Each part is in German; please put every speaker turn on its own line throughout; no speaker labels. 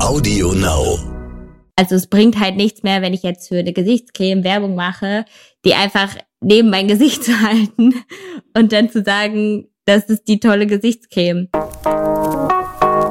Audio Now.
Also es bringt halt nichts mehr, wenn ich jetzt für eine Gesichtscreme Werbung mache, die einfach neben mein Gesicht zu halten und dann zu sagen, das ist die tolle Gesichtscreme.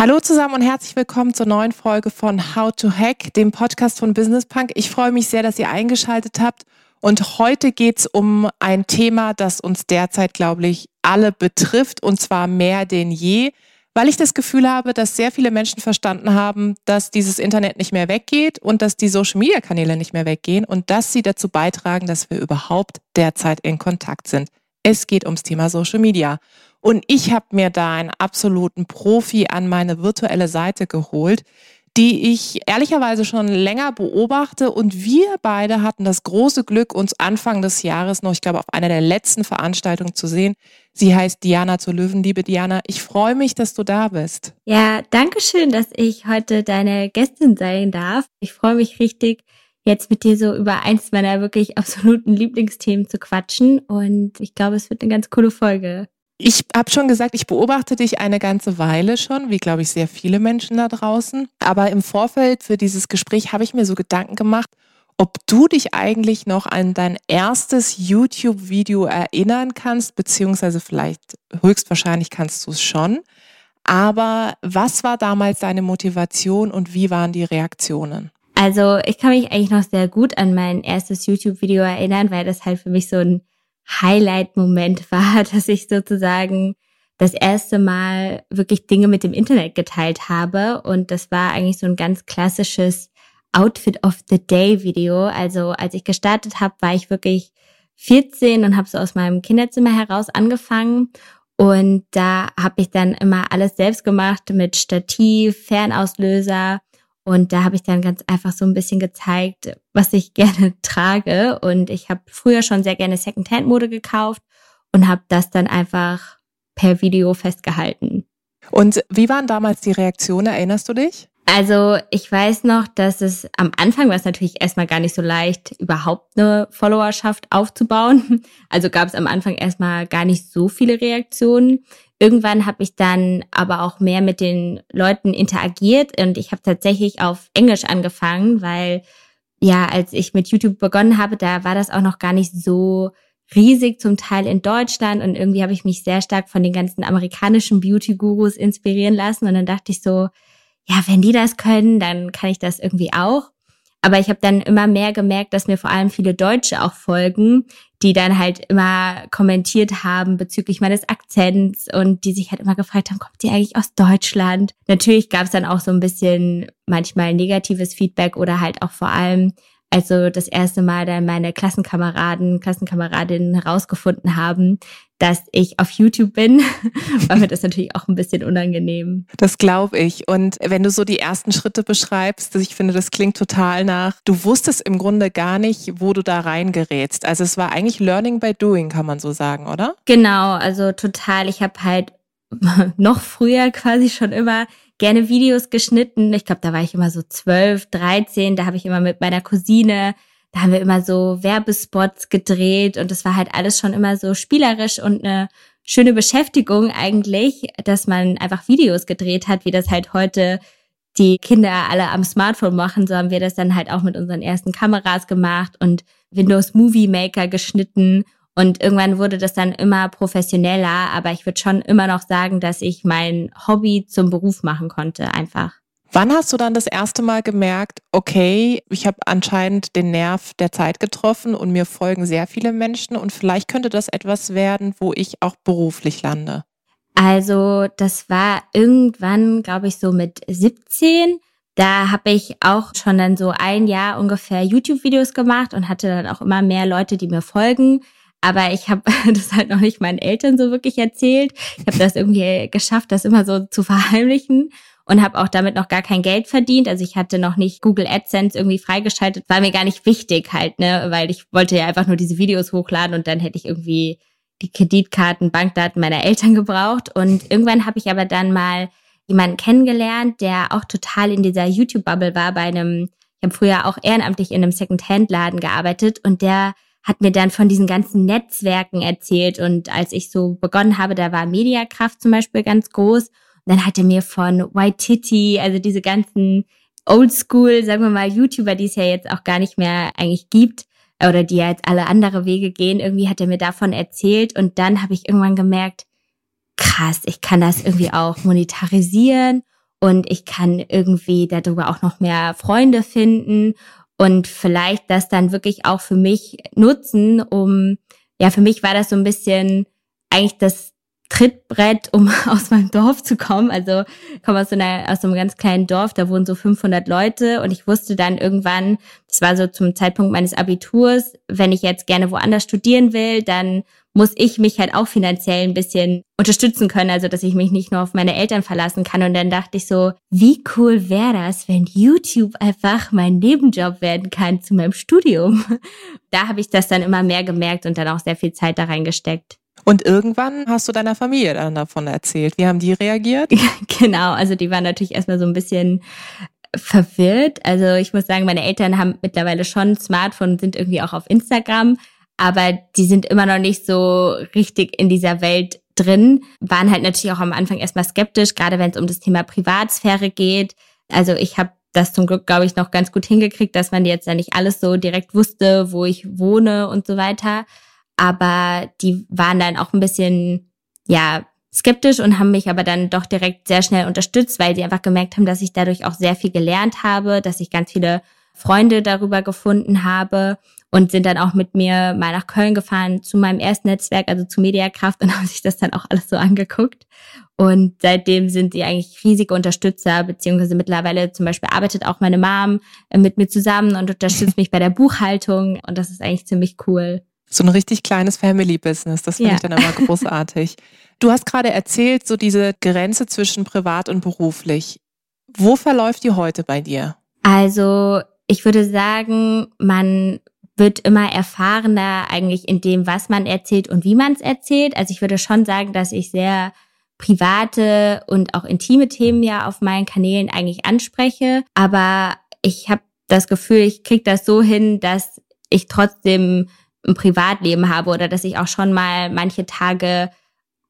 Hallo zusammen und herzlich willkommen zur neuen Folge von How to Hack, dem Podcast von Business Punk. Ich freue mich sehr, dass ihr eingeschaltet habt. Und heute geht es um ein Thema, das uns derzeit, glaube ich, alle betrifft und zwar mehr denn je, weil ich das Gefühl habe, dass sehr viele Menschen verstanden haben, dass dieses Internet nicht mehr weggeht und dass die Social-Media-Kanäle nicht mehr weggehen und dass sie dazu beitragen, dass wir überhaupt derzeit in Kontakt sind. Es geht ums Thema Social Media. Und ich habe mir da einen absoluten Profi an meine virtuelle Seite geholt, die ich ehrlicherweise schon länger beobachte. Und wir beide hatten das große Glück, uns Anfang des Jahres noch, ich glaube, auf einer der letzten Veranstaltungen zu sehen. Sie heißt Diana zur Löwen. Liebe Diana, ich freue mich, dass du da bist.
Ja, danke schön, dass ich heute deine Gästin sein darf. Ich freue mich richtig, jetzt mit dir so über eins meiner wirklich absoluten Lieblingsthemen zu quatschen. Und ich glaube, es wird eine ganz coole Folge.
Ich habe schon gesagt, ich beobachte dich eine ganze Weile schon, wie glaube ich sehr viele Menschen da draußen. Aber im Vorfeld für dieses Gespräch habe ich mir so Gedanken gemacht, ob du dich eigentlich noch an dein erstes YouTube-Video erinnern kannst, beziehungsweise vielleicht höchstwahrscheinlich kannst du es schon. Aber was war damals deine Motivation und wie waren die Reaktionen?
Also ich kann mich eigentlich noch sehr gut an mein erstes YouTube-Video erinnern, weil das halt für mich so ein Highlight-Moment war, dass ich sozusagen das erste Mal wirklich Dinge mit dem Internet geteilt habe. Und das war eigentlich so ein ganz klassisches Outfit of the Day Video. Also als ich gestartet habe, war ich wirklich 14 und habe so aus meinem Kinderzimmer heraus angefangen. Und da habe ich dann immer alles selbst gemacht mit Stativ, Fernauslöser und da habe ich dann ganz einfach so ein bisschen gezeigt, was ich gerne trage. Und ich habe früher schon sehr gerne Secondhand-Mode gekauft und habe das dann einfach per Video festgehalten.
Und wie waren damals die Reaktionen? Erinnerst du dich?
Also ich weiß noch, dass es am Anfang war es natürlich erstmal gar nicht so leicht, überhaupt eine Followerschaft aufzubauen. Also gab es am Anfang erstmal gar nicht so viele Reaktionen. Irgendwann habe ich dann aber auch mehr mit den Leuten interagiert und ich habe tatsächlich auf Englisch angefangen, weil ja, als ich mit YouTube begonnen habe, da war das auch noch gar nicht so riesig zum Teil in Deutschland und irgendwie habe ich mich sehr stark von den ganzen amerikanischen Beauty-Gurus inspirieren lassen und dann dachte ich so, ja, wenn die das können, dann kann ich das irgendwie auch. Aber ich habe dann immer mehr gemerkt, dass mir vor allem viele Deutsche auch folgen, die dann halt immer kommentiert haben bezüglich meines Akzents und die sich halt immer gefragt haben, kommt ihr eigentlich aus Deutschland? Natürlich gab es dann auch so ein bisschen manchmal negatives Feedback oder halt auch vor allem also das erste Mal dann meine Klassenkameraden, Klassenkameradinnen herausgefunden haben, dass ich auf YouTube bin, war mir das natürlich auch ein bisschen unangenehm.
Das glaube ich. Und wenn du so die ersten Schritte beschreibst, ich finde, das klingt total nach, du wusstest im Grunde gar nicht, wo du da reingerätst. Also es war eigentlich Learning by Doing, kann man so sagen, oder?
Genau, also total. Ich habe halt noch früher quasi schon immer gerne Videos geschnitten. Ich glaube, da war ich immer so zwölf, dreizehn. Da habe ich immer mit meiner Cousine, da haben wir immer so Werbespots gedreht und das war halt alles schon immer so spielerisch und eine schöne Beschäftigung eigentlich, dass man einfach Videos gedreht hat, wie das halt heute die Kinder alle am Smartphone machen. So haben wir das dann halt auch mit unseren ersten Kameras gemacht und Windows Movie Maker geschnitten und irgendwann wurde das dann immer professioneller, aber ich würde schon immer noch sagen, dass ich mein Hobby zum Beruf machen konnte, einfach.
Wann hast du dann das erste Mal gemerkt, okay, ich habe anscheinend den Nerv der Zeit getroffen und mir folgen sehr viele Menschen und vielleicht könnte das etwas werden, wo ich auch beruflich lande?
Also das war irgendwann, glaube ich, so mit 17. Da habe ich auch schon dann so ein Jahr ungefähr YouTube-Videos gemacht und hatte dann auch immer mehr Leute, die mir folgen. Aber ich habe das halt noch nicht meinen Eltern so wirklich erzählt. Ich habe das irgendwie geschafft, das immer so zu verheimlichen. Und habe auch damit noch gar kein Geld verdient. Also ich hatte noch nicht Google AdSense irgendwie freigeschaltet. War mir gar nicht wichtig halt, ne, weil ich wollte ja einfach nur diese Videos hochladen und dann hätte ich irgendwie die Kreditkarten, Bankdaten meiner Eltern gebraucht. Und irgendwann habe ich aber dann mal jemanden kennengelernt, der auch total in dieser YouTube-Bubble war bei einem, ich habe früher auch ehrenamtlich in einem Second-Hand-Laden gearbeitet und der hat mir dann von diesen ganzen Netzwerken erzählt. Und als ich so begonnen habe, da war Mediakraft zum Beispiel ganz groß. Dann hat er mir von White Titty, also diese ganzen Oldschool, sagen wir mal, YouTuber, die es ja jetzt auch gar nicht mehr eigentlich gibt, oder die ja jetzt alle andere Wege gehen, irgendwie hat er mir davon erzählt. Und dann habe ich irgendwann gemerkt, krass, ich kann das irgendwie auch monetarisieren und ich kann irgendwie darüber auch noch mehr Freunde finden und vielleicht das dann wirklich auch für mich nutzen, um, ja, für mich war das so ein bisschen eigentlich das Trittbrett, um aus meinem Dorf zu kommen. Also ich komme aus so, einer, aus einem ganz kleinen Dorf, da wohnen so 500 Leute und ich wusste dann irgendwann, das war so zum Zeitpunkt meines Abiturs, wenn ich jetzt gerne woanders studieren will, dann muss ich mich halt auch finanziell ein bisschen unterstützen können, also dass ich mich nicht nur auf meine Eltern verlassen kann. Und dann dachte ich so, wie cool wäre das, wenn YouTube einfach mein Nebenjob werden kann zu meinem Studium. Da habe ich das dann immer mehr gemerkt und dann auch sehr viel Zeit da reingesteckt.
Und irgendwann hast du deiner Familie dann davon erzählt. Wie haben die reagiert?
genau, also die waren natürlich erstmal so ein bisschen verwirrt. Also ich muss sagen, meine Eltern haben mittlerweile schon ein Smartphone, sind irgendwie auch auf Instagram, aber die sind immer noch nicht so richtig in dieser Welt drin, waren halt natürlich auch am Anfang erstmal skeptisch, gerade wenn es um das Thema Privatsphäre geht. Also ich habe das zum Glück, glaube ich, noch ganz gut hingekriegt, dass man jetzt ja nicht alles so direkt wusste, wo ich wohne und so weiter. Aber die waren dann auch ein bisschen, ja, skeptisch und haben mich aber dann doch direkt sehr schnell unterstützt, weil sie einfach gemerkt haben, dass ich dadurch auch sehr viel gelernt habe, dass ich ganz viele Freunde darüber gefunden habe und sind dann auch mit mir mal nach Köln gefahren zu meinem ersten Netzwerk, also zu Mediakraft und haben sich das dann auch alles so angeguckt. Und seitdem sind sie eigentlich riesige Unterstützer, beziehungsweise mittlerweile zum Beispiel arbeitet auch meine Mom äh, mit mir zusammen und unterstützt mich bei der Buchhaltung und das ist eigentlich ziemlich cool.
So ein richtig kleines Family-Business, das finde ja. ich dann immer großartig. Du hast gerade erzählt, so diese Grenze zwischen privat und beruflich. Wo verläuft die heute bei dir?
Also ich würde sagen, man wird immer erfahrener eigentlich in dem, was man erzählt und wie man es erzählt. Also ich würde schon sagen, dass ich sehr private und auch intime Themen ja auf meinen Kanälen eigentlich anspreche. Aber ich habe das Gefühl, ich kriege das so hin, dass ich trotzdem ein Privatleben habe oder dass ich auch schon mal manche Tage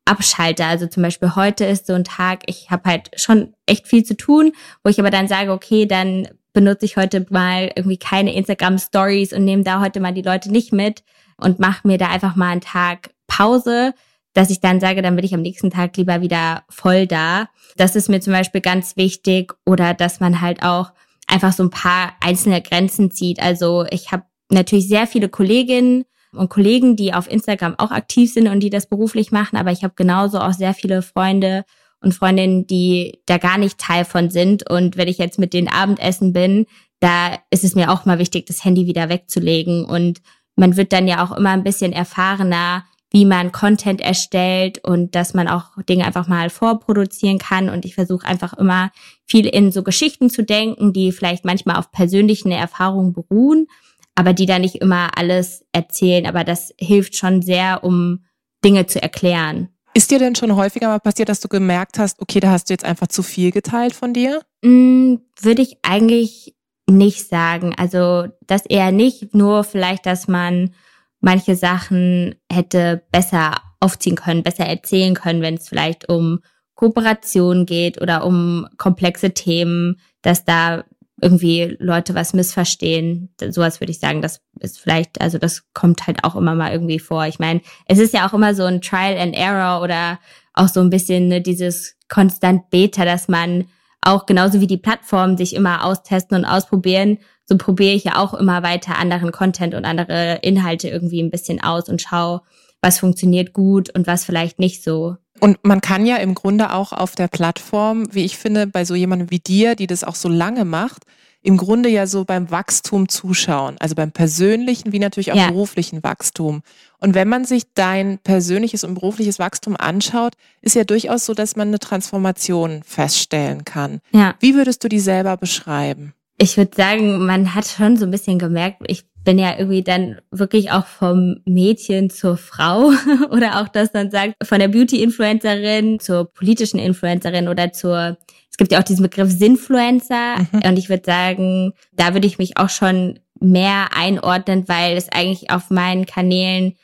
abschalte. Also zum Beispiel heute ist so ein Tag, ich habe halt schon echt viel zu tun, wo ich aber dann sage, okay, dann benutze ich heute mal irgendwie keine Instagram Stories und nehme da heute mal die Leute nicht mit und mache mir da einfach mal einen Tag Pause, dass ich dann sage, dann bin ich am nächsten Tag lieber wieder voll da. Das ist mir zum Beispiel ganz wichtig oder dass man halt auch einfach so ein paar einzelne Grenzen zieht. Also ich habe natürlich sehr viele Kolleginnen und Kollegen, die auf Instagram auch aktiv sind und die das beruflich machen, aber ich habe genauso auch sehr viele Freunde und Freundinnen, die da gar nicht Teil von sind. Und wenn ich jetzt mit denen Abendessen bin, da ist es mir auch mal wichtig, das Handy wieder wegzulegen. Und man wird dann ja auch immer ein bisschen erfahrener, wie man Content erstellt und dass man auch Dinge einfach mal vorproduzieren kann. Und ich versuche einfach immer viel in so Geschichten zu denken, die vielleicht manchmal auf persönlichen Erfahrungen beruhen, aber die da nicht immer alles erzählen. Aber das hilft schon sehr, um Dinge zu erklären.
Ist dir denn schon häufiger mal passiert, dass du gemerkt hast, okay, da hast du jetzt einfach zu viel geteilt von dir?
Mm, Würde ich eigentlich nicht sagen. Also das eher nicht, nur vielleicht, dass man manche Sachen hätte besser aufziehen können, besser erzählen können, wenn es vielleicht um Kooperation geht oder um komplexe Themen, dass da irgendwie Leute was missverstehen. Sowas würde ich sagen, das ist vielleicht, also das kommt halt auch immer mal irgendwie vor. Ich meine, es ist ja auch immer so ein Trial and Error oder auch so ein bisschen ne, dieses konstant Beta, dass man auch genauso wie die Plattformen sich immer austesten und ausprobieren, so probiere ich ja auch immer weiter anderen Content und andere Inhalte irgendwie ein bisschen aus und schaue, was funktioniert gut und was vielleicht nicht so.
Und man kann ja im Grunde auch auf der Plattform, wie ich finde, bei so jemandem wie dir, die das auch so lange macht, im Grunde ja so beim Wachstum zuschauen, also beim persönlichen wie natürlich auch ja. beruflichen Wachstum. Und wenn man sich dein persönliches und berufliches Wachstum anschaut, ist ja durchaus so, dass man eine Transformation feststellen kann. Ja. Wie würdest du die selber beschreiben?
Ich würde sagen, man hat schon so ein bisschen gemerkt, ich bin ja irgendwie dann wirklich auch vom Mädchen zur Frau oder auch das dann sagt, von der Beauty-Influencerin zur politischen Influencerin oder zur, es gibt ja auch diesen Begriff Sinfluencer mhm. und ich würde sagen, da würde ich mich auch schon mehr einordnen, weil es eigentlich auf meinen Kanälen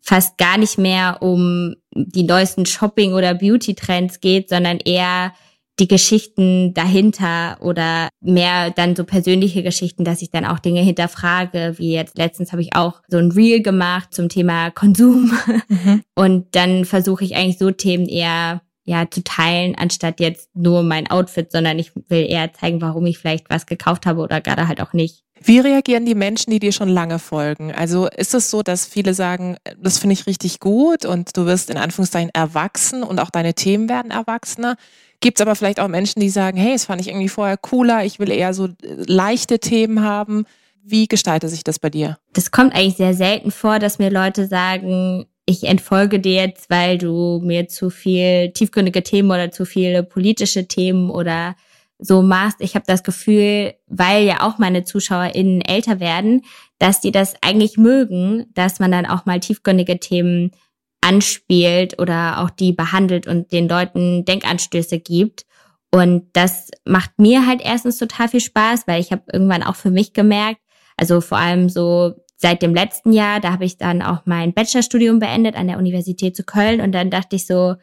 fast gar nicht mehr um die neuesten Shopping- oder Beauty-Trends geht, sondern eher die Geschichten dahinter oder mehr dann so persönliche Geschichten, dass ich dann auch Dinge hinterfrage, wie jetzt letztens habe ich auch so ein Reel gemacht zum Thema Konsum mhm. und dann versuche ich eigentlich so Themen eher ja zu teilen, anstatt jetzt nur mein Outfit, sondern ich will eher zeigen, warum ich vielleicht was gekauft habe oder gerade halt auch nicht.
Wie reagieren die Menschen, die dir schon lange folgen? Also ist es so, dass viele sagen, das finde ich richtig gut und du wirst in Anführungszeichen erwachsen und auch deine Themen werden erwachsener? Gibt es aber vielleicht auch Menschen, die sagen, hey, das fand ich irgendwie vorher cooler, ich will eher so äh, leichte Themen haben. Wie gestaltet sich das bei dir?
Das kommt eigentlich sehr selten vor, dass mir Leute sagen, ich entfolge dir jetzt, weil du mir zu viel tiefgründige Themen oder zu viele politische Themen oder so machst. Ich habe das Gefühl, weil ja auch meine ZuschauerInnen älter werden, dass die das eigentlich mögen, dass man dann auch mal tiefgründige Themen anspielt oder auch die behandelt und den Leuten Denkanstöße gibt. Und das macht mir halt erstens total viel Spaß, weil ich habe irgendwann auch für mich gemerkt, also vor allem so seit dem letzten Jahr, da habe ich dann auch mein Bachelorstudium beendet an der Universität zu Köln und dann dachte ich so,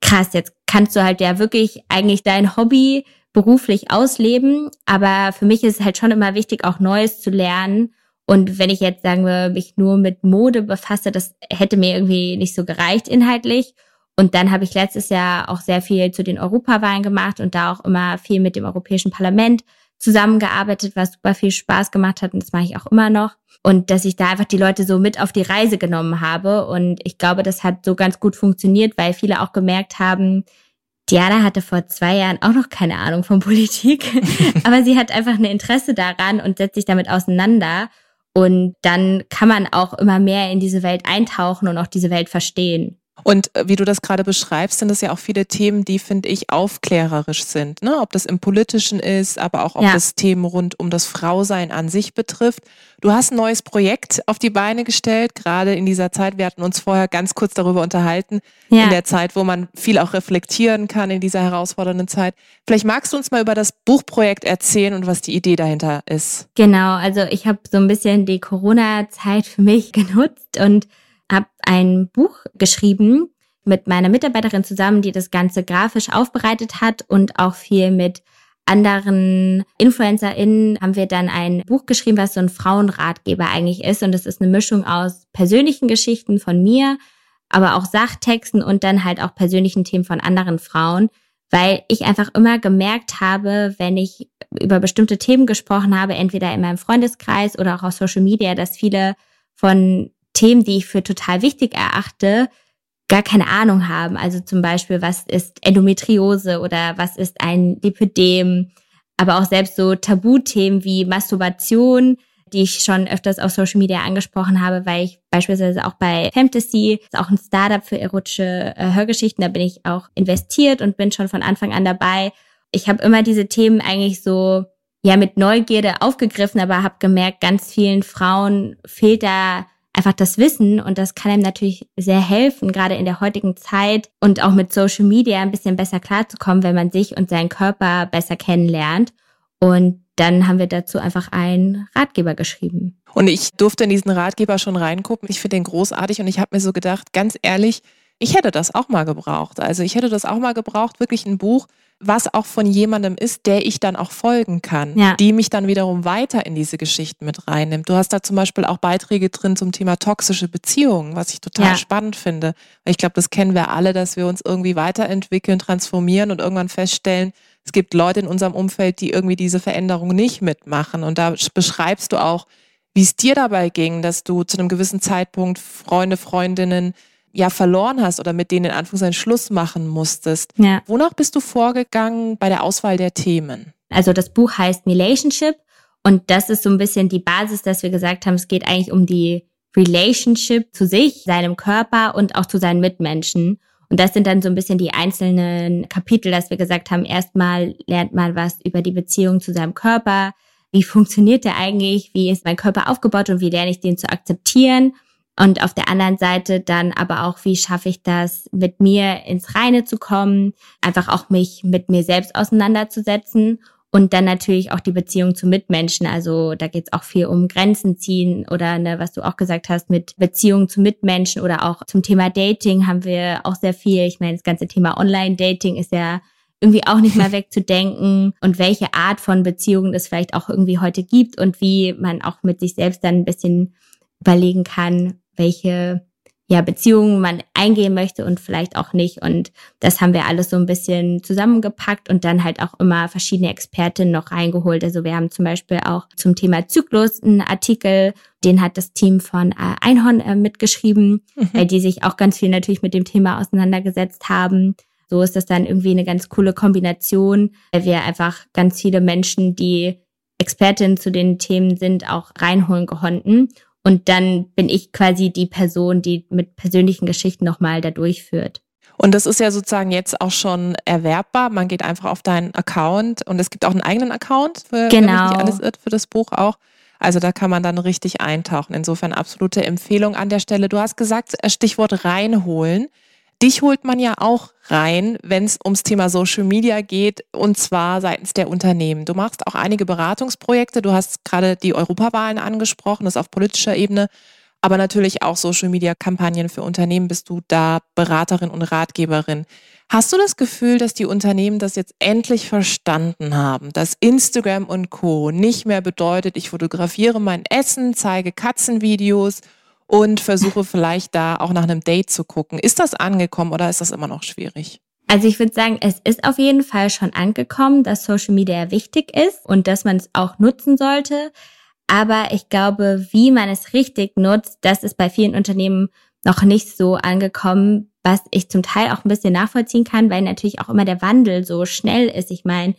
krass, jetzt kannst du halt ja wirklich eigentlich dein Hobby beruflich ausleben, aber für mich ist es halt schon immer wichtig, auch Neues zu lernen und wenn ich jetzt sagen wir mich nur mit Mode befasse, das hätte mir irgendwie nicht so gereicht inhaltlich. Und dann habe ich letztes Jahr auch sehr viel zu den Europawahlen gemacht und da auch immer viel mit dem Europäischen Parlament zusammengearbeitet, was super viel Spaß gemacht hat und das mache ich auch immer noch. Und dass ich da einfach die Leute so mit auf die Reise genommen habe. Und ich glaube, das hat so ganz gut funktioniert, weil viele auch gemerkt haben, Diana hatte vor zwei Jahren auch noch keine Ahnung von Politik, aber sie hat einfach ein Interesse daran und setzt sich damit auseinander. Und dann kann man auch immer mehr in diese Welt eintauchen und auch diese Welt verstehen.
Und äh, wie du das gerade beschreibst, sind das ja auch viele Themen, die, finde ich, aufklärerisch sind. Ne? Ob das im Politischen ist, aber auch ob ja. das Themen rund um das Frausein an sich betrifft. Du hast ein neues Projekt auf die Beine gestellt, gerade in dieser Zeit. Wir hatten uns vorher ganz kurz darüber unterhalten, ja. in der Zeit, wo man viel auch reflektieren kann in dieser herausfordernden Zeit. Vielleicht magst du uns mal über das Buchprojekt erzählen und was die Idee dahinter ist.
Genau, also ich habe so ein bisschen die Corona-Zeit für mich genutzt und habe ein Buch geschrieben mit meiner Mitarbeiterin zusammen, die das Ganze grafisch aufbereitet hat und auch viel mit anderen InfluencerInnen haben wir dann ein Buch geschrieben, was so ein Frauenratgeber eigentlich ist. Und das ist eine Mischung aus persönlichen Geschichten von mir, aber auch Sachtexten und dann halt auch persönlichen Themen von anderen Frauen, weil ich einfach immer gemerkt habe, wenn ich über bestimmte Themen gesprochen habe, entweder in meinem Freundeskreis oder auch auf Social Media, dass viele von Themen, die ich für total wichtig erachte, gar keine Ahnung haben. Also zum Beispiel, was ist Endometriose oder was ist ein Lipödem, aber auch selbst so Tabuthemen wie Masturbation, die ich schon öfters auf Social Media angesprochen habe, weil ich beispielsweise auch bei Fantasy, ist auch ein Startup für erotische äh, Hörgeschichten, da bin ich auch investiert und bin schon von Anfang an dabei. Ich habe immer diese Themen eigentlich so ja mit Neugierde aufgegriffen, aber habe gemerkt, ganz vielen Frauen fehlt da einfach das Wissen und das kann einem natürlich sehr helfen, gerade in der heutigen Zeit und auch mit Social Media ein bisschen besser klarzukommen, wenn man sich und seinen Körper besser kennenlernt. Und dann haben wir dazu einfach einen Ratgeber geschrieben.
Und ich durfte in diesen Ratgeber schon reingucken. Ich finde den großartig und ich habe mir so gedacht, ganz ehrlich, ich hätte das auch mal gebraucht. Also ich hätte das auch mal gebraucht, wirklich ein Buch, was auch von jemandem ist, der ich dann auch folgen kann, ja. die mich dann wiederum weiter in diese Geschichten mit reinnimmt. Du hast da zum Beispiel auch Beiträge drin zum Thema toxische Beziehungen, was ich total ja. spannend finde. Ich glaube, das kennen wir alle, dass wir uns irgendwie weiterentwickeln, transformieren und irgendwann feststellen, es gibt Leute in unserem Umfeld, die irgendwie diese Veränderung nicht mitmachen. Und da beschreibst du auch, wie es dir dabei ging, dass du zu einem gewissen Zeitpunkt Freunde, Freundinnen ja verloren hast oder mit denen in Anführungszeichen Schluss machen musstest.
Ja.
Wonach bist du vorgegangen bei der Auswahl der Themen?
Also das Buch heißt Relationship und das ist so ein bisschen die Basis, dass wir gesagt haben, es geht eigentlich um die Relationship zu sich, seinem Körper und auch zu seinen Mitmenschen. Und das sind dann so ein bisschen die einzelnen Kapitel, dass wir gesagt haben, erstmal lernt man was über die Beziehung zu seinem Körper. Wie funktioniert der eigentlich? Wie ist mein Körper aufgebaut und wie lerne ich den zu akzeptieren? Und auf der anderen Seite dann aber auch, wie schaffe ich das, mit mir ins Reine zu kommen, einfach auch mich mit mir selbst auseinanderzusetzen und dann natürlich auch die Beziehung zu Mitmenschen. Also da geht es auch viel um Grenzen ziehen oder ne, was du auch gesagt hast mit Beziehungen zu Mitmenschen oder auch zum Thema Dating haben wir auch sehr viel. Ich meine, das ganze Thema Online-Dating ist ja irgendwie auch nicht mehr wegzudenken und welche Art von Beziehungen es vielleicht auch irgendwie heute gibt und wie man auch mit sich selbst dann ein bisschen überlegen kann, welche ja, Beziehungen man eingehen möchte und vielleicht auch nicht. Und das haben wir alles so ein bisschen zusammengepackt und dann halt auch immer verschiedene Expertinnen noch reingeholt. Also wir haben zum Beispiel auch zum Thema Zyklus einen Artikel, den hat das Team von äh, Einhorn äh, mitgeschrieben, mhm. weil die sich auch ganz viel natürlich mit dem Thema auseinandergesetzt haben. So ist das dann irgendwie eine ganz coole Kombination, weil wir einfach ganz viele Menschen, die Expertinnen zu den Themen sind, auch reinholen konnten. Und dann bin ich quasi die Person, die mit persönlichen Geschichten nochmal da durchführt.
Und das ist ja sozusagen jetzt auch schon erwerbbar. Man geht einfach auf deinen Account und es gibt auch einen eigenen Account für
genau. nicht
alles irrt, für das Buch auch. Also da kann man dann richtig eintauchen. Insofern absolute Empfehlung an der Stelle. Du hast gesagt, Stichwort reinholen. Dich holt man ja auch rein, wenn es ums Thema Social Media geht, und zwar seitens der Unternehmen. Du machst auch einige Beratungsprojekte. Du hast gerade die Europawahlen angesprochen, das auf politischer Ebene, aber natürlich auch Social Media Kampagnen für Unternehmen. Bist du da Beraterin und Ratgeberin? Hast du das Gefühl, dass die Unternehmen das jetzt endlich verstanden haben, dass Instagram und Co. nicht mehr bedeutet, ich fotografiere mein Essen, zeige Katzenvideos und versuche vielleicht da auch nach einem Date zu gucken. Ist das angekommen oder ist das immer noch schwierig?
Also ich würde sagen, es ist auf jeden Fall schon angekommen, dass Social Media wichtig ist und dass man es auch nutzen sollte. Aber ich glaube, wie man es richtig nutzt, das ist bei vielen Unternehmen noch nicht so angekommen, was ich zum Teil auch ein bisschen nachvollziehen kann, weil natürlich auch immer der Wandel so schnell ist. Ich meine,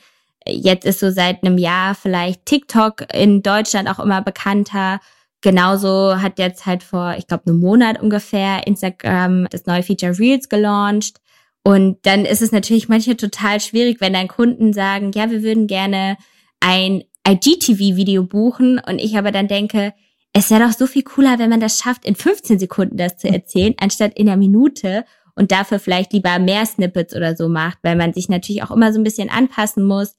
jetzt ist so seit einem Jahr vielleicht TikTok in Deutschland auch immer bekannter Genauso hat jetzt halt vor, ich glaube, einem Monat ungefähr Instagram das neue Feature Reels gelauncht. Und dann ist es natürlich manchmal total schwierig, wenn dann Kunden sagen, ja, wir würden gerne ein IGTV-Video buchen. Und ich aber dann denke, es wäre doch so viel cooler, wenn man das schafft, in 15 Sekunden das zu erzählen, anstatt in einer Minute und dafür vielleicht lieber mehr Snippets oder so macht, weil man sich natürlich auch immer so ein bisschen anpassen muss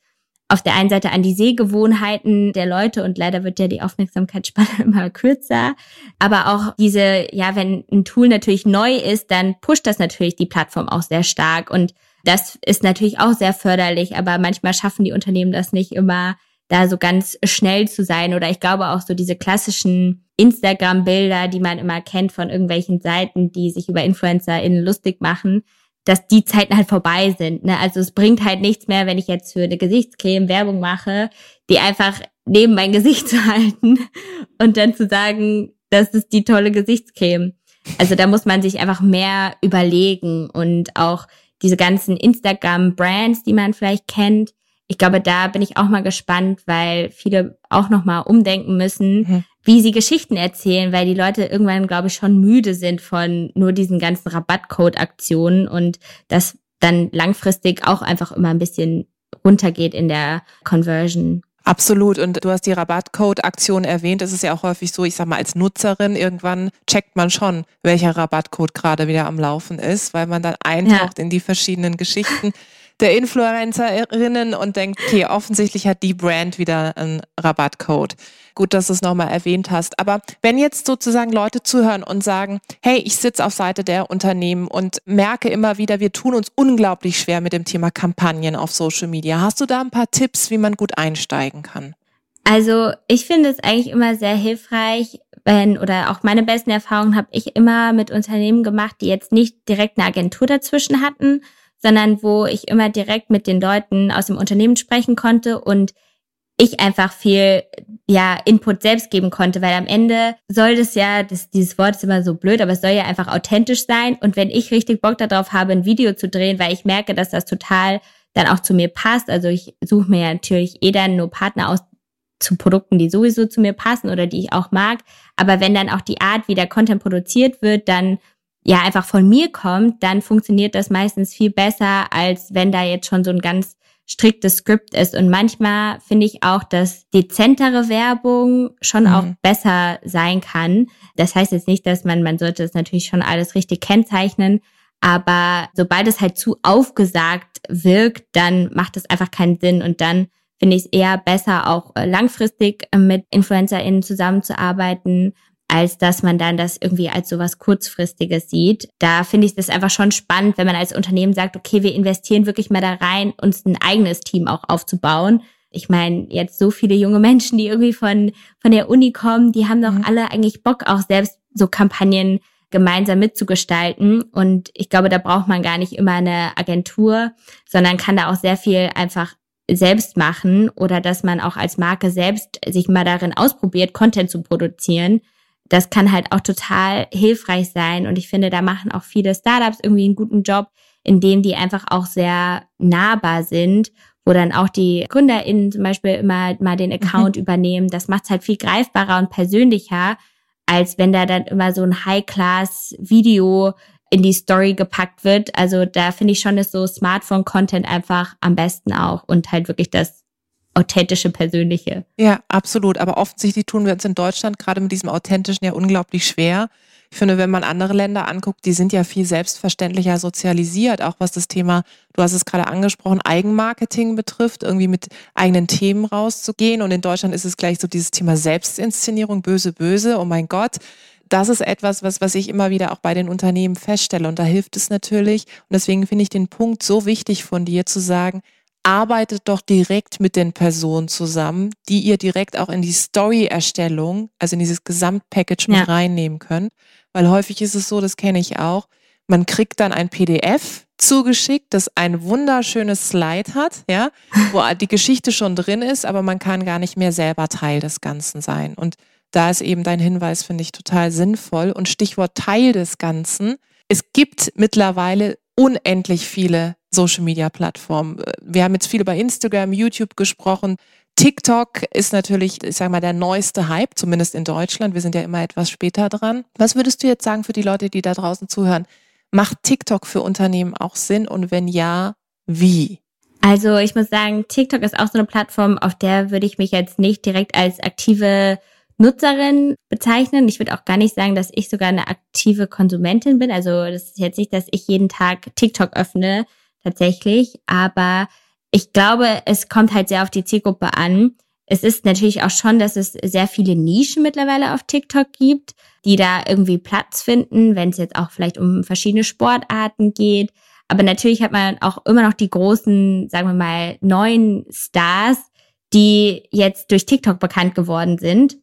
auf der einen Seite an die Sehgewohnheiten der Leute und leider wird ja die Aufmerksamkeitsspanne immer kürzer, aber auch diese, ja, wenn ein Tool natürlich neu ist, dann pusht das natürlich die Plattform auch sehr stark. Und das ist natürlich auch sehr förderlich, aber manchmal schaffen die Unternehmen das nicht immer, da so ganz schnell zu sein. Oder ich glaube auch so diese klassischen Instagram-Bilder, die man immer kennt von irgendwelchen Seiten, die sich über InfluencerInnen lustig machen, dass die Zeiten halt vorbei sind. Ne? Also es bringt halt nichts mehr, wenn ich jetzt für eine Gesichtscreme Werbung mache, die einfach neben mein Gesicht zu halten und dann zu sagen, das ist die tolle Gesichtscreme. Also da muss man sich einfach mehr überlegen und auch diese ganzen Instagram-Brands, die man vielleicht kennt. Ich glaube, da bin ich auch mal gespannt, weil viele auch noch mal umdenken müssen, mhm wie sie Geschichten erzählen, weil die Leute irgendwann, glaube ich, schon müde sind von nur diesen ganzen Rabattcode-Aktionen und das dann langfristig auch einfach immer ein bisschen runtergeht in der Conversion.
Absolut. Und du hast die Rabattcode-Aktion erwähnt. Es ist ja auch häufig so, ich sag mal, als Nutzerin irgendwann checkt man schon, welcher Rabattcode gerade wieder am Laufen ist, weil man dann eintaucht ja. in die verschiedenen Geschichten der Influencerinnen und denkt, okay, offensichtlich hat die Brand wieder einen Rabattcode. Gut, dass du es nochmal erwähnt hast. Aber wenn jetzt sozusagen Leute zuhören und sagen, hey, ich sitze auf Seite der Unternehmen und merke immer wieder, wir tun uns unglaublich schwer mit dem Thema Kampagnen auf Social Media. Hast du da ein paar Tipps, wie man gut einsteigen kann?
Also ich finde es eigentlich immer sehr hilfreich, wenn, oder auch meine besten Erfahrungen habe ich immer mit Unternehmen gemacht, die jetzt nicht direkt eine Agentur dazwischen hatten, sondern wo ich immer direkt mit den Leuten aus dem Unternehmen sprechen konnte und ich einfach viel ja Input selbst geben konnte, weil am Ende soll das ja, das, dieses Wort ist immer so blöd, aber es soll ja einfach authentisch sein. Und wenn ich richtig Bock darauf habe, ein Video zu drehen, weil ich merke, dass das total dann auch zu mir passt, also ich suche mir ja natürlich eh dann nur Partner aus zu Produkten, die sowieso zu mir passen oder die ich auch mag. Aber wenn dann auch die Art, wie der Content produziert wird, dann ja einfach von mir kommt, dann funktioniert das meistens viel besser, als wenn da jetzt schon so ein ganz striktes Skript ist. Und manchmal finde ich auch, dass dezentere Werbung schon mhm. auch besser sein kann. Das heißt jetzt nicht, dass man, man sollte es natürlich schon alles richtig kennzeichnen. Aber sobald es halt zu aufgesagt wirkt, dann macht es einfach keinen Sinn. Und dann finde ich es eher besser, auch äh, langfristig äh, mit InfluencerInnen zusammenzuarbeiten, als dass man dann das irgendwie als so was Kurzfristiges sieht. Da finde ich das einfach schon spannend, wenn man als Unternehmen sagt, okay, wir investieren wirklich mal da rein, uns ein eigenes Team auch aufzubauen. Ich meine, jetzt so viele junge Menschen, die irgendwie von, von der Uni kommen, die haben doch mhm. alle eigentlich Bock, auch selbst so Kampagnen gemeinsam mitzugestalten. Und ich glaube, da braucht man gar nicht immer eine Agentur, sondern kann da auch sehr viel einfach selbst machen oder dass man auch als Marke selbst sich mal darin ausprobiert, Content zu produzieren das kann halt auch total hilfreich sein. Und ich finde, da machen auch viele Startups irgendwie einen guten Job, indem die einfach auch sehr nahbar sind, wo dann auch die GründerInnen zum Beispiel immer mal den Account mhm. übernehmen. Das macht es halt viel greifbarer und persönlicher, als wenn da dann immer so ein High-Class-Video in die Story gepackt wird. Also da finde ich schon, ist so Smartphone-Content einfach am besten auch und halt wirklich das authentische, persönliche.
Ja, absolut. Aber offensichtlich tun wir uns in Deutschland gerade mit diesem authentischen ja unglaublich schwer. Ich finde, wenn man andere Länder anguckt, die sind ja viel selbstverständlicher sozialisiert, auch was das Thema, du hast es gerade angesprochen, Eigenmarketing betrifft, irgendwie mit eigenen Themen rauszugehen. Und in Deutschland ist es gleich so dieses Thema Selbstinszenierung, böse, böse, oh mein Gott. Das ist etwas, was, was ich immer wieder auch bei den Unternehmen feststelle. Und da hilft es natürlich. Und deswegen finde ich den Punkt so wichtig von dir zu sagen, arbeitet doch direkt mit den Personen zusammen, die ihr direkt auch in die Story-Erstellung, also in dieses Gesamtpackage mit ja. reinnehmen könnt. Weil häufig ist es so, das kenne ich auch, man kriegt dann ein PDF zugeschickt, das ein wunderschönes Slide hat, ja, wo die Geschichte schon drin ist, aber man kann gar nicht mehr selber Teil des Ganzen sein. Und da ist eben dein Hinweis, finde ich, total sinnvoll. Und Stichwort Teil des Ganzen. Es gibt mittlerweile unendlich viele Social-Media-Plattformen. Wir haben jetzt viel über Instagram, YouTube gesprochen. TikTok ist natürlich, ich sage mal, der neueste Hype, zumindest in Deutschland. Wir sind ja immer etwas später dran. Was würdest du jetzt sagen für die Leute, die da draußen zuhören? Macht TikTok für Unternehmen auch Sinn und wenn ja, wie?
Also ich muss sagen, TikTok ist auch so eine Plattform, auf der würde ich mich jetzt nicht direkt als aktive Nutzerin bezeichnen. Ich würde auch gar nicht sagen, dass ich sogar eine aktive Konsumentin bin. Also das ist jetzt nicht, dass ich jeden Tag TikTok öffne tatsächlich. Aber ich glaube, es kommt halt sehr auf die Zielgruppe an. Es ist natürlich auch schon, dass es sehr viele Nischen mittlerweile auf TikTok gibt, die da irgendwie Platz finden, wenn es jetzt auch vielleicht um verschiedene Sportarten geht. Aber natürlich hat man auch immer noch die großen, sagen wir mal, neuen Stars, die jetzt durch TikTok bekannt geworden sind.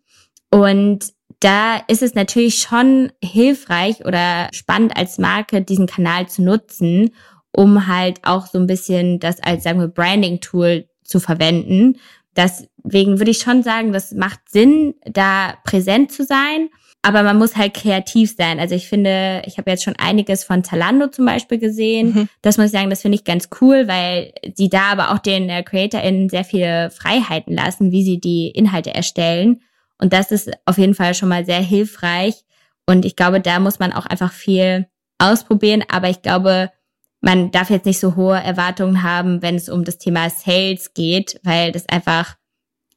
Und da ist es natürlich schon hilfreich oder spannend als Marke, diesen Kanal zu nutzen um halt auch so ein bisschen das als, sagen wir, Branding-Tool zu verwenden. Deswegen würde ich schon sagen, das macht Sinn, da präsent zu sein. Aber man muss halt kreativ sein. Also ich finde, ich habe jetzt schon einiges von Zalando zum Beispiel gesehen. Mhm. Das muss ich sagen, das finde ich ganz cool, weil sie da aber auch den äh, CreatorInnen sehr viele Freiheiten lassen, wie sie die Inhalte erstellen. Und das ist auf jeden Fall schon mal sehr hilfreich. Und ich glaube, da muss man auch einfach viel ausprobieren. Aber ich glaube, man darf jetzt nicht so hohe Erwartungen haben, wenn es um das Thema Sales geht, weil das einfach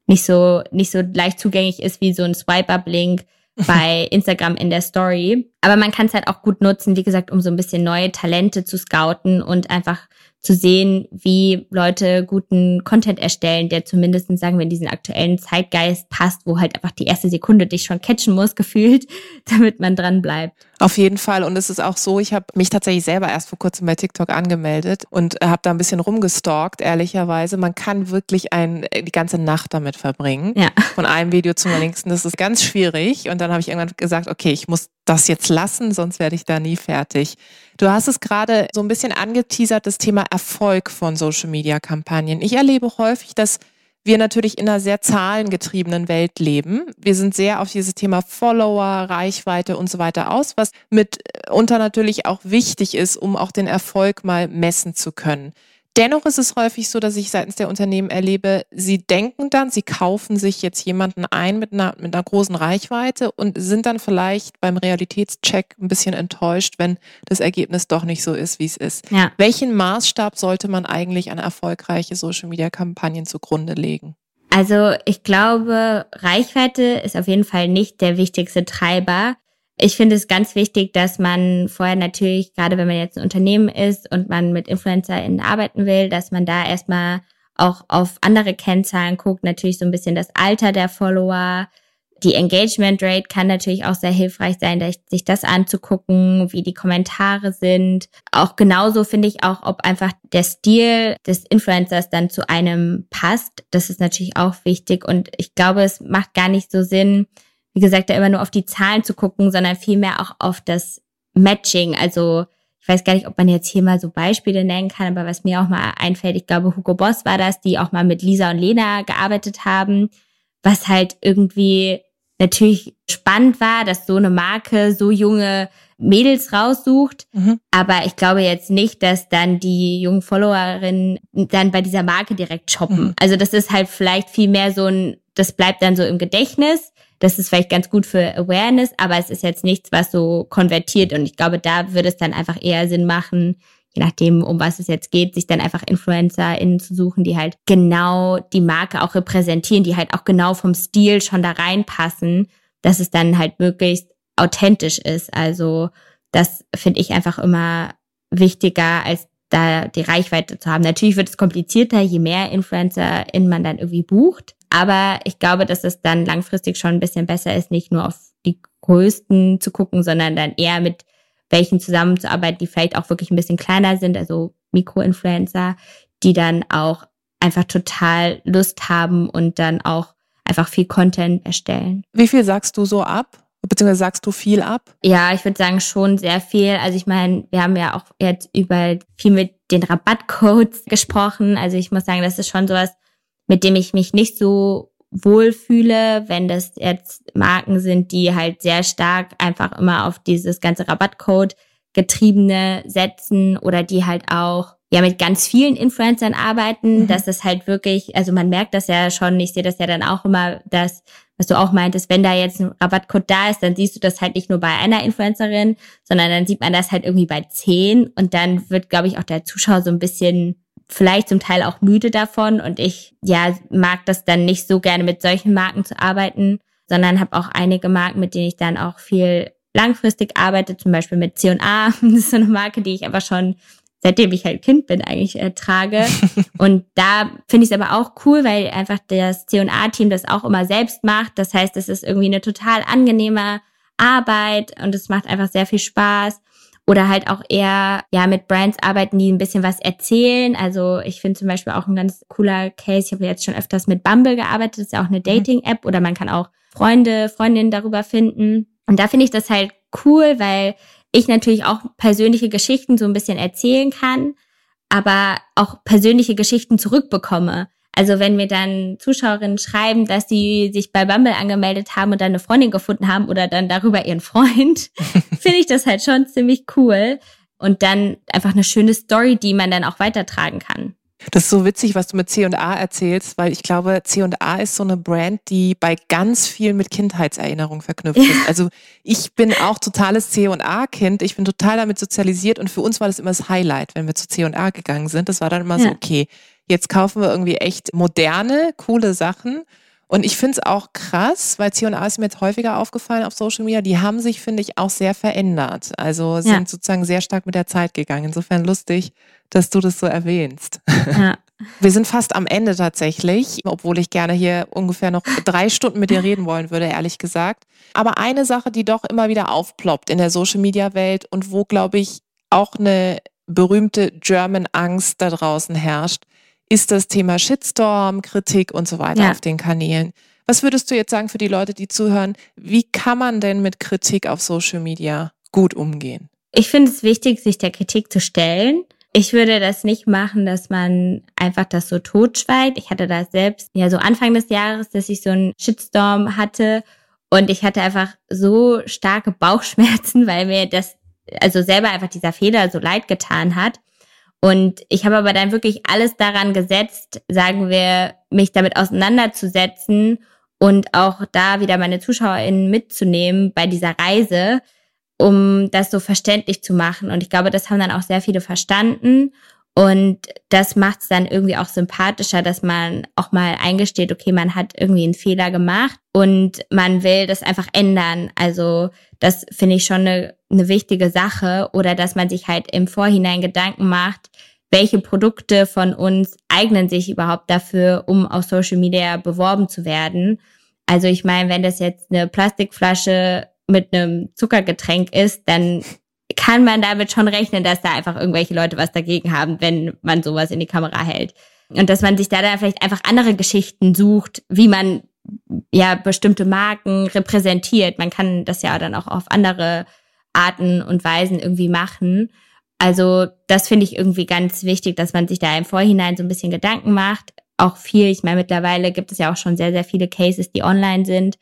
nicht so, nicht so leicht zugänglich ist wie so ein Swipe-Up-Link bei Instagram in der Story. Aber man kann es halt auch gut nutzen, wie gesagt, um so ein bisschen neue Talente zu scouten und einfach zu sehen, wie Leute guten Content erstellen, der zumindest, sagen wir, in diesen aktuellen Zeitgeist passt, wo halt einfach die erste Sekunde dich schon catchen muss, gefühlt, damit man dran bleibt.
Auf jeden Fall. Und es ist auch so, ich habe mich tatsächlich selber erst vor kurzem bei TikTok angemeldet und habe da ein bisschen rumgestalkt, ehrlicherweise. Man kann wirklich ein, die ganze Nacht damit verbringen. Ja. Von einem Video zum nächsten. Das ist ganz schwierig. Und dann habe ich irgendwann gesagt, okay, ich muss das jetzt lassen, sonst werde ich da nie fertig. Du hast es gerade so ein bisschen angeteasert, das Thema Erfolg von Social-Media-Kampagnen. Ich erlebe häufig, dass wir natürlich in einer sehr zahlengetriebenen Welt leben. Wir sind sehr auf dieses Thema Follower, Reichweite und so weiter aus, was mitunter natürlich auch wichtig ist, um auch den Erfolg mal messen zu können. Dennoch ist es häufig so, dass ich seitens der Unternehmen erlebe, sie denken dann, sie kaufen sich jetzt jemanden ein mit einer, mit einer großen Reichweite und sind dann vielleicht beim Realitätscheck ein bisschen enttäuscht, wenn das Ergebnis doch nicht so ist, wie es ist. Ja. Welchen Maßstab sollte man eigentlich an erfolgreiche Social-Media-Kampagnen zugrunde legen?
Also ich glaube, Reichweite ist auf jeden Fall nicht der wichtigste Treiber. Ich finde es ganz wichtig, dass man vorher natürlich, gerade wenn man jetzt ein Unternehmen ist und man mit InfluencerInnen arbeiten will, dass man da erstmal auch auf andere Kennzahlen guckt, natürlich so ein bisschen das Alter der Follower. Die Engagement Rate kann natürlich auch sehr hilfreich sein, sich das anzugucken, wie die Kommentare sind. Auch genauso finde ich auch, ob einfach der Stil des Influencers dann zu einem passt. Das ist natürlich auch wichtig. Und ich glaube, es macht gar nicht so Sinn, wie gesagt, da immer nur auf die Zahlen zu gucken, sondern vielmehr auch auf das Matching. Also ich weiß gar nicht, ob man jetzt hier mal so Beispiele nennen kann, aber was mir auch mal einfällt, ich glaube, Hugo Boss war das, die auch mal mit Lisa und Lena gearbeitet haben, was halt irgendwie natürlich spannend war, dass so eine Marke so junge Mädels raussucht. Mhm. Aber ich glaube jetzt nicht, dass dann die jungen Followerinnen dann bei dieser Marke direkt shoppen. Mhm. Also das ist halt vielleicht viel mehr so ein, das bleibt dann so im Gedächtnis das ist vielleicht ganz gut für Awareness, aber es ist jetzt nichts, was so konvertiert. Und ich glaube, da würde es dann einfach eher Sinn machen, je nachdem, um was es jetzt geht, sich dann einfach InfluencerInnen zu suchen, die halt genau die Marke auch repräsentieren, die halt auch genau vom Stil schon da reinpassen, dass es dann halt möglichst authentisch ist. Also das finde ich einfach immer wichtiger, als da die Reichweite zu haben. Natürlich wird es komplizierter, je mehr InfluencerInnen man dann irgendwie bucht. Aber ich glaube, dass es dann langfristig schon ein bisschen besser ist, nicht nur auf die größten zu gucken, sondern dann eher mit welchen zusammenzuarbeiten, die vielleicht auch wirklich ein bisschen kleiner sind, also Mikroinfluencer, die dann auch einfach total Lust haben und dann auch einfach viel Content erstellen.
Wie viel sagst du so ab? Beziehungsweise sagst du viel ab?
Ja, ich würde sagen schon sehr viel. Also ich meine, wir haben ja auch jetzt über viel mit den Rabattcodes gesprochen. Also ich muss sagen, das ist schon sowas, mit dem ich mich nicht so wohlfühle, wenn das jetzt Marken sind, die halt sehr stark einfach immer auf dieses ganze Rabattcode getriebene setzen oder die halt auch ja mit ganz vielen Influencern arbeiten, mhm. dass das halt wirklich, also man merkt das ja schon, ich sehe das ja dann auch immer, dass, was du auch meintest, wenn da jetzt ein Rabattcode da ist, dann siehst du das halt nicht nur bei einer Influencerin, sondern dann sieht man das halt irgendwie bei zehn und dann wird, glaube ich, auch der Zuschauer so ein bisschen vielleicht zum Teil auch müde davon und ich ja mag das dann nicht so gerne mit solchen Marken zu arbeiten, sondern habe auch einige Marken, mit denen ich dann auch viel langfristig arbeite, zum Beispiel mit C&A. Das ist so eine Marke, die ich aber schon seitdem ich halt Kind bin eigentlich äh, trage. und da finde ich es aber auch cool, weil einfach das C&A-Team das auch immer selbst macht. Das heißt, es ist irgendwie eine total angenehme Arbeit und es macht einfach sehr viel Spaß oder halt auch eher ja mit Brands arbeiten, die ein bisschen was erzählen. Also ich finde zum Beispiel auch ein ganz cooler Case. Ich habe jetzt schon öfters mit Bumble gearbeitet. Das ist ja auch eine mhm. Dating-App oder man kann auch Freunde, Freundinnen darüber finden. Und da finde ich das halt cool, weil ich natürlich auch persönliche Geschichten so ein bisschen erzählen kann, aber auch persönliche Geschichten zurückbekomme. Also wenn mir dann Zuschauerinnen schreiben, dass sie sich bei Bumble angemeldet haben und dann eine Freundin gefunden haben oder dann darüber ihren Freund, finde ich das halt schon ziemlich cool. Und dann einfach eine schöne Story, die man dann auch weitertragen kann.
Das ist so witzig, was du mit C&A erzählst, weil ich glaube, C&A ist so eine Brand, die bei ganz viel mit Kindheitserinnerung verknüpft ist. Also ich bin auch totales C&A-Kind. Ich bin total damit sozialisiert und für uns war das immer das Highlight, wenn wir zu C&A gegangen sind. Das war dann immer ja. so, okay, Jetzt kaufen wir irgendwie echt moderne, coole Sachen. Und ich finde es auch krass, weil C&A ist mir jetzt häufiger aufgefallen auf Social Media, die haben sich, finde ich, auch sehr verändert. Also sind ja. sozusagen sehr stark mit der Zeit gegangen. Insofern lustig, dass du das so erwähnst. Ja. Wir sind fast am Ende tatsächlich, obwohl ich gerne hier ungefähr noch drei Stunden mit dir reden wollen würde, ehrlich gesagt. Aber eine Sache, die doch immer wieder aufploppt in der Social Media Welt und wo, glaube ich, auch eine berühmte German Angst da draußen herrscht, ist das Thema Shitstorm, Kritik und so weiter ja. auf den Kanälen. Was würdest du jetzt sagen für die Leute, die zuhören? Wie kann man denn mit Kritik auf Social Media gut umgehen?
Ich finde es wichtig, sich der Kritik zu stellen Ich würde das nicht machen, dass man einfach das so totschweigt. Ich hatte das selbst ja so Anfang des Jahres, dass ich so einen Shitstorm hatte und ich hatte einfach so starke Bauchschmerzen, weil mir das also selber einfach dieser Fehler so leid getan hat. Und ich habe aber dann wirklich alles daran gesetzt, sagen wir, mich damit auseinanderzusetzen und auch da wieder meine ZuschauerInnen mitzunehmen bei dieser Reise, um das so verständlich zu machen. Und ich glaube, das haben dann auch sehr viele verstanden. Und das macht es dann irgendwie auch sympathischer, dass man auch mal eingesteht, okay, man hat irgendwie einen Fehler gemacht und man will das einfach ändern. Also das finde ich schon eine, eine wichtige Sache. Oder dass man sich halt im Vorhinein Gedanken macht, welche Produkte von uns eignen sich überhaupt dafür, um auf Social Media beworben zu werden. Also ich meine, wenn das jetzt eine Plastikflasche mit einem Zuckergetränk ist, dann kann man damit schon rechnen, dass da einfach irgendwelche Leute was dagegen haben, wenn man sowas in die Kamera hält. Und dass man sich da dann vielleicht einfach andere Geschichten sucht, wie man ja bestimmte Marken repräsentiert. Man kann das ja dann auch auf andere Arten und Weisen irgendwie machen. Also das finde ich irgendwie ganz wichtig, dass man sich da im Vorhinein so ein bisschen Gedanken macht. Auch viel, ich meine, mittlerweile gibt es ja auch schon sehr, sehr viele Cases, die online sind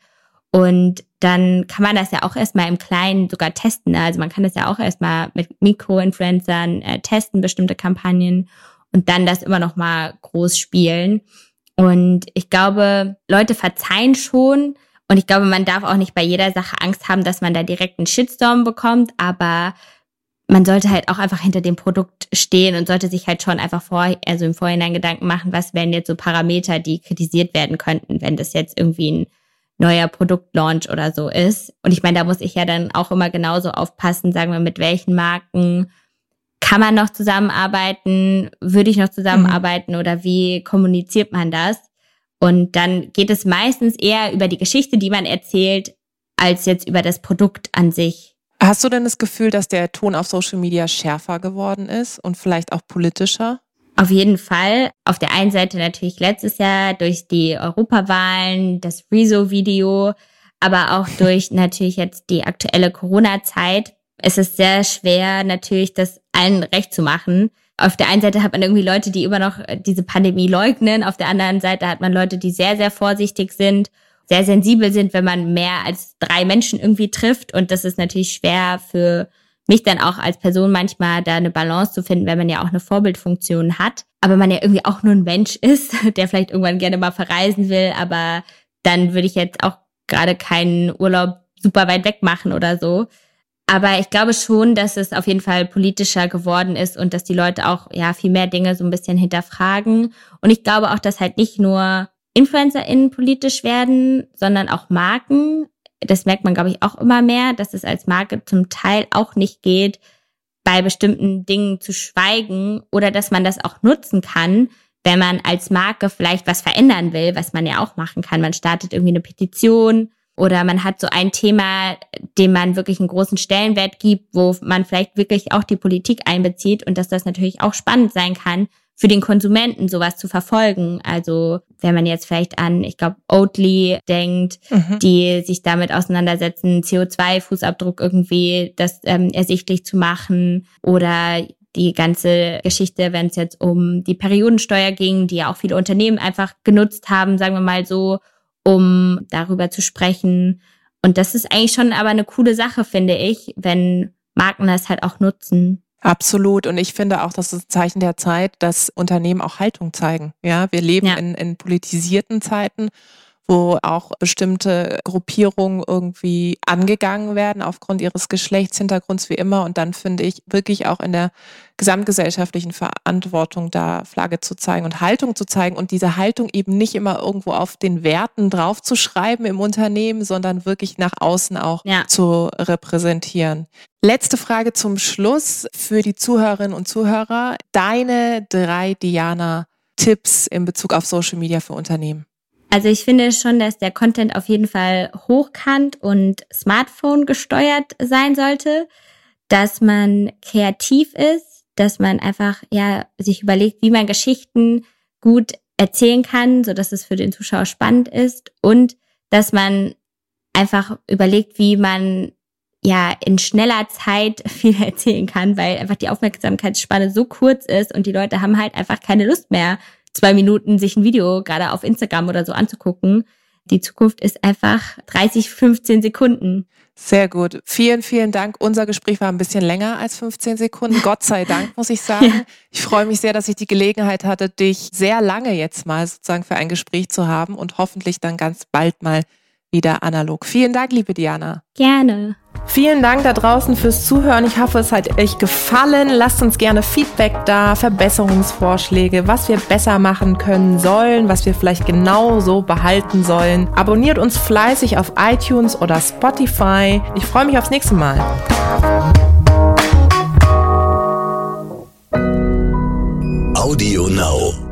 und dann kann man das ja auch erstmal im Kleinen sogar testen. Also man kann das ja auch erstmal mit Mikroinfluencern äh, testen, bestimmte Kampagnen und dann das immer noch mal groß spielen. Und ich glaube, Leute verzeihen schon. Und ich glaube, man darf auch nicht bei jeder Sache Angst haben, dass man da direkt einen Shitstorm bekommt. Aber man sollte halt auch einfach hinter dem Produkt stehen und sollte sich halt schon einfach vor, also im Vorhinein Gedanken machen, was wären jetzt so Parameter, die kritisiert werden könnten, wenn das jetzt irgendwie ein neuer Produktlaunch oder so ist. Und ich meine, da muss ich ja dann auch immer genauso aufpassen, sagen wir, mit welchen Marken kann man noch zusammenarbeiten, würde ich noch zusammenarbeiten mhm. oder wie kommuniziert man das? Und dann geht es meistens eher über die Geschichte, die man erzählt, als jetzt über das Produkt an sich.
Hast du denn das Gefühl, dass der Ton auf Social Media schärfer geworden ist und vielleicht auch politischer?
Auf jeden Fall. Auf der einen Seite natürlich letztes Jahr durch die Europawahlen, das Rezo-Video, aber auch durch natürlich jetzt die aktuelle Corona-Zeit. Es ist sehr schwer, natürlich das allen recht zu machen. Auf der einen Seite hat man irgendwie Leute, die immer noch diese Pandemie leugnen. Auf der anderen Seite hat man Leute, die sehr, sehr vorsichtig sind, sehr sensibel sind, wenn man mehr als drei Menschen irgendwie trifft. Und das ist natürlich schwer für mich dann auch als Person manchmal da eine Balance zu finden, wenn man ja auch eine Vorbildfunktion hat, aber man ja irgendwie auch nur ein Mensch ist, der vielleicht irgendwann gerne mal verreisen will, aber dann würde ich jetzt auch gerade keinen Urlaub super weit weg machen oder so. Aber ich glaube schon, dass es auf jeden Fall politischer geworden ist und dass die Leute auch ja viel mehr Dinge so ein bisschen hinterfragen. Und ich glaube auch, dass halt nicht nur InfluencerInnen politisch werden, sondern auch Marken das merkt man, glaube ich, auch immer mehr, dass es als Marke zum Teil auch nicht geht, bei bestimmten Dingen zu schweigen oder dass man das auch nutzen kann, wenn man als Marke vielleicht was verändern will, was man ja auch machen kann. Man startet irgendwie eine Petition oder man hat so ein Thema, dem man wirklich einen großen Stellenwert gibt, wo man vielleicht wirklich auch die Politik einbezieht und dass das natürlich auch spannend sein kann, für den Konsumenten sowas zu verfolgen. Also wenn man jetzt vielleicht an, ich glaube, Oatly denkt, mhm. die sich damit auseinandersetzen, CO2-Fußabdruck irgendwie das ähm, ersichtlich zu machen oder die ganze Geschichte, wenn es jetzt um die Periodensteuer ging, die ja auch viele Unternehmen einfach genutzt haben, sagen wir mal so, um darüber zu sprechen. Und das ist eigentlich schon aber eine coole Sache, finde ich, wenn Marken das halt auch nutzen.
Absolut. Und ich finde auch, das ist ein Zeichen der Zeit, dass Unternehmen auch Haltung zeigen. Ja, wir leben ja. in, in politisierten Zeiten wo auch bestimmte Gruppierungen irgendwie angegangen werden aufgrund ihres Geschlechtshintergrunds wie immer. Und dann finde ich wirklich auch in der gesamtgesellschaftlichen Verantwortung da Flagge zu zeigen und Haltung zu zeigen und diese Haltung eben nicht immer irgendwo auf den Werten draufzuschreiben im Unternehmen, sondern wirklich nach außen auch ja. zu repräsentieren. Letzte Frage zum Schluss für die Zuhörerinnen und Zuhörer. Deine drei Diana-Tipps in Bezug auf Social Media für Unternehmen.
Also ich finde schon, dass der Content auf jeden Fall hochkant und Smartphone gesteuert sein sollte, dass man kreativ ist, dass man einfach ja sich überlegt, wie man Geschichten gut erzählen kann, so dass es für den Zuschauer spannend ist und dass man einfach überlegt, wie man ja in schneller Zeit viel erzählen kann, weil einfach die Aufmerksamkeitsspanne so kurz ist und die Leute haben halt einfach keine Lust mehr, zwei Minuten sich ein Video gerade auf Instagram oder so anzugucken. Die Zukunft ist einfach 30, 15 Sekunden.
Sehr gut. Vielen, vielen Dank. Unser Gespräch war ein bisschen länger als 15 Sekunden. Gott sei Dank, muss ich sagen. Ja. Ich freue mich sehr, dass ich die Gelegenheit hatte, dich sehr lange jetzt mal sozusagen für ein Gespräch zu haben und hoffentlich dann ganz bald mal wieder analog. Vielen Dank, liebe Diana.
Gerne.
Vielen Dank da draußen fürs Zuhören. Ich hoffe, es hat euch gefallen. Lasst uns gerne Feedback da, Verbesserungsvorschläge, was wir besser machen können sollen, was wir vielleicht genau so behalten sollen. Abonniert uns fleißig auf iTunes oder Spotify. Ich freue mich aufs nächste Mal. Audio Now.